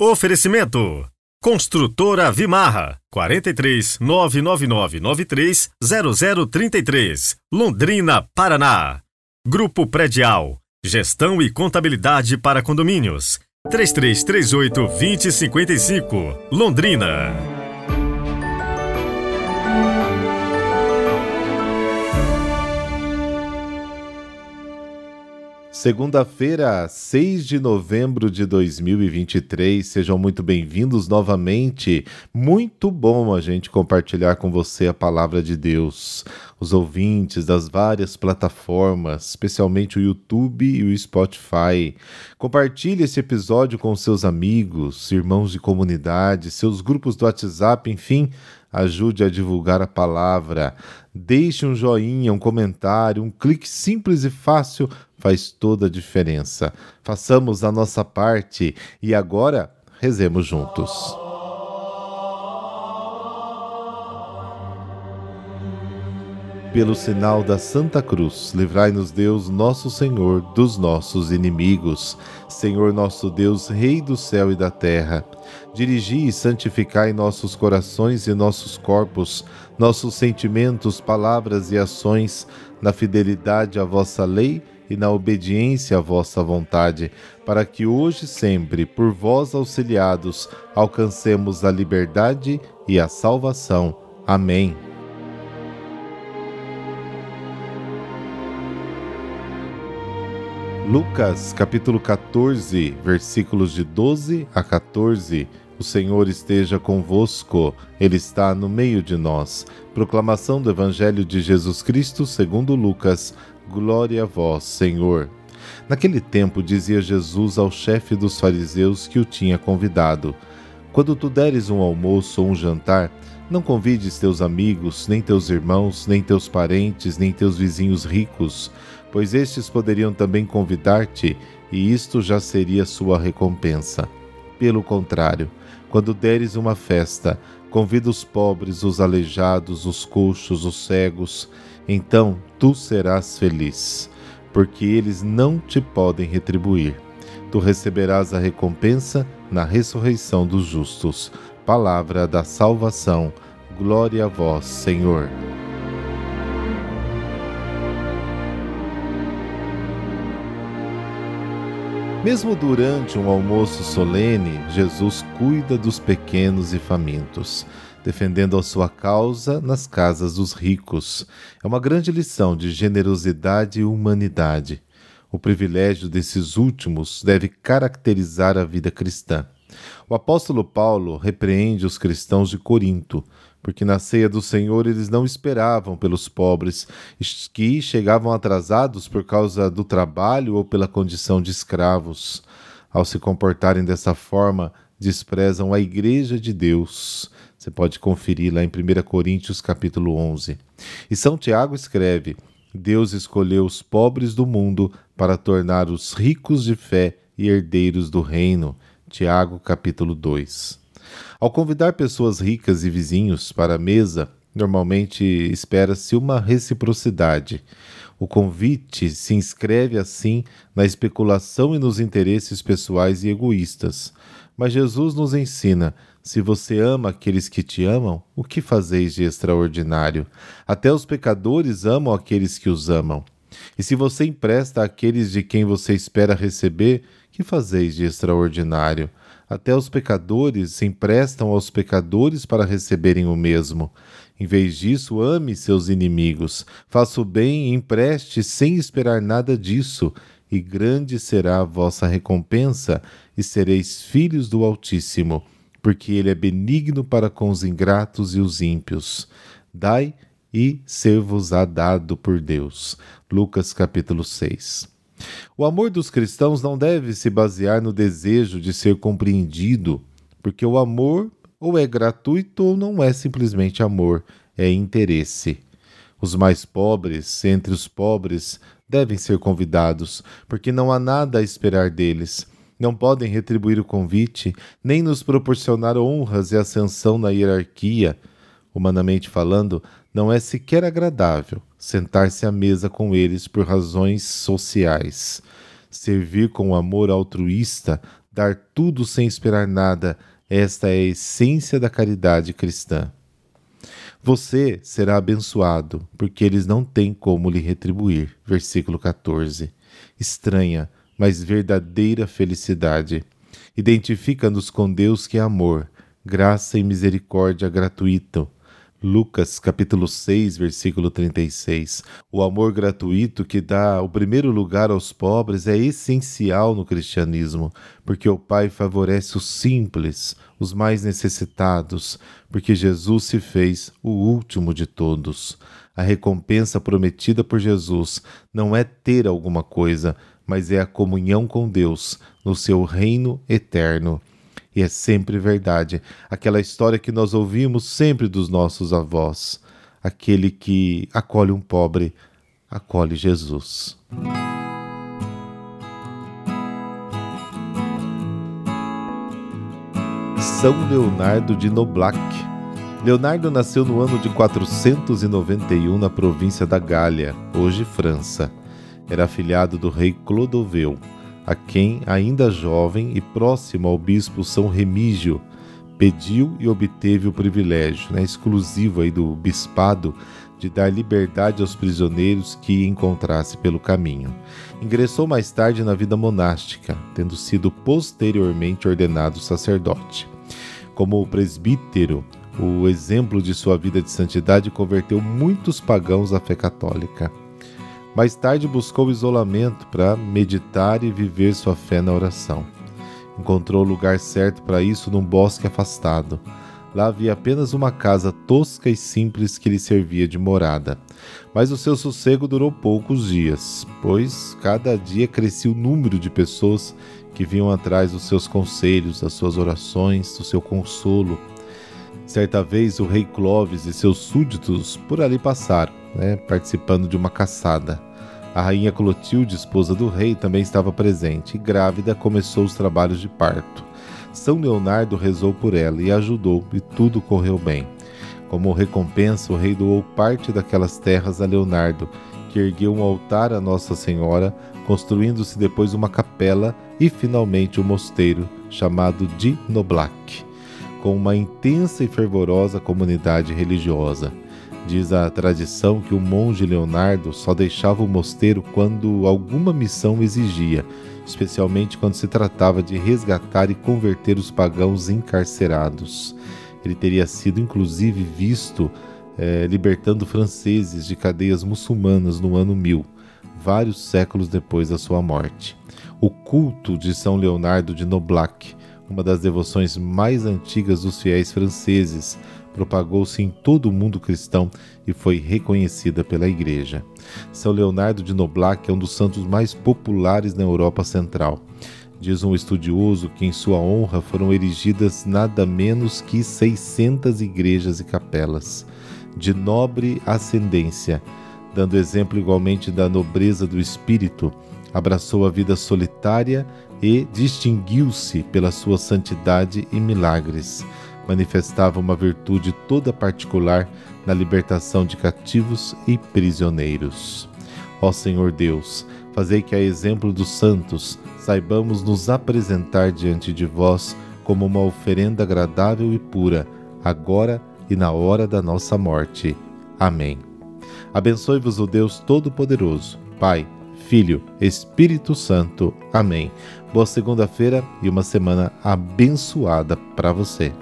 Oferecimento: Construtora Vimarra 43 99993 0033 Londrina, Paraná. Grupo Predial Gestão e Contabilidade para Condomínios 3338 2055 Londrina. Segunda-feira, 6 de novembro de 2023. Sejam muito bem-vindos novamente. Muito bom a gente compartilhar com você a palavra de Deus. Os ouvintes das várias plataformas, especialmente o YouTube e o Spotify. Compartilhe esse episódio com seus amigos, irmãos de comunidade, seus grupos do WhatsApp, enfim, ajude a divulgar a palavra. Deixe um joinha, um comentário, um clique simples e fácil faz toda a diferença. Façamos a nossa parte e agora rezemos juntos. Pelo sinal da Santa Cruz, livrai-nos Deus, nosso Senhor, dos nossos inimigos. Senhor nosso Deus, Rei do céu e da terra, dirigi e santificai nossos corações e nossos corpos, nossos sentimentos, palavras e ações, na fidelidade à vossa lei e na obediência à vossa vontade, para que hoje sempre, por vós auxiliados, alcancemos a liberdade e a salvação. Amém. Lucas capítulo 14, versículos de 12 a 14. O Senhor esteja convosco, Ele está no meio de nós. Proclamação do Evangelho de Jesus Cristo segundo Lucas. Glória a vós, Senhor. Naquele tempo dizia Jesus ao chefe dos fariseus que o tinha convidado: Quando tu deres um almoço ou um jantar, não convides teus amigos, nem teus irmãos, nem teus parentes, nem teus vizinhos ricos pois estes poderiam também convidar-te, e isto já seria sua recompensa. Pelo contrário, quando deres uma festa, convida os pobres, os aleijados, os coxos, os cegos, então tu serás feliz, porque eles não te podem retribuir. Tu receberás a recompensa na ressurreição dos justos. Palavra da salvação. Glória a vós, Senhor. Mesmo durante um almoço solene, Jesus cuida dos pequenos e famintos, defendendo a sua causa nas casas dos ricos. É uma grande lição de generosidade e humanidade. O privilégio desses últimos deve caracterizar a vida cristã. O apóstolo Paulo repreende os cristãos de Corinto, porque na ceia do Senhor eles não esperavam pelos pobres, que chegavam atrasados por causa do trabalho ou pela condição de escravos. Ao se comportarem dessa forma, desprezam a igreja de Deus. Você pode conferir lá em 1 Coríntios capítulo 11. E São Tiago escreve: Deus escolheu os pobres do mundo para tornar os ricos de fé e herdeiros do reino. Tiago capítulo 2. Ao convidar pessoas ricas e vizinhos para a mesa, normalmente espera-se uma reciprocidade. O convite se inscreve assim na especulação e nos interesses pessoais e egoístas. Mas Jesus nos ensina: se você ama aqueles que te amam, o que fazeis de extraordinário? Até os pecadores amam aqueles que os amam. E se você empresta àqueles de quem você espera receber, que fazeis de extraordinário? Até os pecadores se emprestam aos pecadores para receberem o mesmo. Em vez disso, ame seus inimigos, faça o bem e empreste sem esperar nada disso, e grande será a vossa recompensa, e sereis filhos do Altíssimo, porque ele é benigno para com os ingratos e os ímpios. Dai e ser-vos-á dado por Deus. Lucas capítulo 6. O amor dos cristãos não deve se basear no desejo de ser compreendido, porque o amor ou é gratuito ou não é simplesmente amor, é interesse. Os mais pobres, entre os pobres, devem ser convidados, porque não há nada a esperar deles. Não podem retribuir o convite, nem nos proporcionar honras e ascensão na hierarquia. Humanamente falando, não é sequer agradável sentar-se à mesa com eles por razões sociais. Servir com amor altruísta dar tudo sem esperar nada, esta é a essência da caridade cristã. Você será abençoado, porque eles não têm como lhe retribuir. Versículo 14. Estranha, mas verdadeira felicidade. Identifica-nos com Deus que é amor, graça e misericórdia gratuito, Lucas capítulo 6, versículo 36. O amor gratuito que dá o primeiro lugar aos pobres é essencial no cristianismo, porque o Pai favorece os simples, os mais necessitados, porque Jesus se fez o último de todos. A recompensa prometida por Jesus não é ter alguma coisa, mas é a comunhão com Deus no seu reino eterno. E é sempre verdade. Aquela história que nós ouvimos sempre dos nossos avós. Aquele que acolhe um pobre, acolhe Jesus. São Leonardo de Noblac. Leonardo nasceu no ano de 491 na província da Gália, hoje França. Era afilhado do rei Clodoveu a quem, ainda jovem e próximo ao bispo São Remígio, pediu e obteve o privilégio, né, exclusivo aí do bispado, de dar liberdade aos prisioneiros que encontrasse pelo caminho. Ingressou mais tarde na vida monástica, tendo sido posteriormente ordenado sacerdote. Como presbítero, o exemplo de sua vida de santidade converteu muitos pagãos à fé católica. Mais tarde buscou isolamento para meditar e viver sua fé na oração. Encontrou o lugar certo para isso num bosque afastado. Lá havia apenas uma casa tosca e simples que lhe servia de morada. Mas o seu sossego durou poucos dias, pois cada dia crescia o número de pessoas que vinham atrás dos seus conselhos, das suas orações, do seu consolo. Certa vez o rei Clovis e seus súditos por ali passaram né, participando de uma caçada. A rainha Clotilde, esposa do rei, também estava presente e, grávida, começou os trabalhos de parto. São Leonardo rezou por ela e ajudou, e tudo correu bem. Como recompensa, o rei doou parte daquelas terras a Leonardo, que ergueu um altar a Nossa Senhora, construindo-se depois uma capela e finalmente um mosteiro chamado de Noblac, com uma intensa e fervorosa comunidade religiosa. Diz a tradição que o monge Leonardo só deixava o mosteiro quando alguma missão exigia, especialmente quando se tratava de resgatar e converter os pagãos encarcerados. Ele teria sido inclusive visto é, libertando franceses de cadeias muçulmanas no ano 1000, vários séculos depois da sua morte. O culto de São Leonardo de Noblac, uma das devoções mais antigas dos fiéis franceses, propagou-se em todo o mundo cristão e foi reconhecida pela Igreja. São Leonardo de Noblac é um dos santos mais populares na Europa Central. Diz um estudioso que em sua honra foram erigidas nada menos que 600 igrejas e capelas, de nobre ascendência, dando exemplo igualmente da nobreza do espírito, abraçou a vida solitária e distinguiu-se pela sua santidade e milagres manifestava uma virtude toda particular na libertação de cativos e prisioneiros. Ó Senhor Deus, fazei que, a exemplo dos santos, saibamos nos apresentar diante de vós como uma oferenda agradável e pura, agora e na hora da nossa morte. Amém. Abençoe-vos o Deus Todo-Poderoso, Pai, Filho, Espírito Santo. Amém. Boa segunda-feira e uma semana abençoada para você.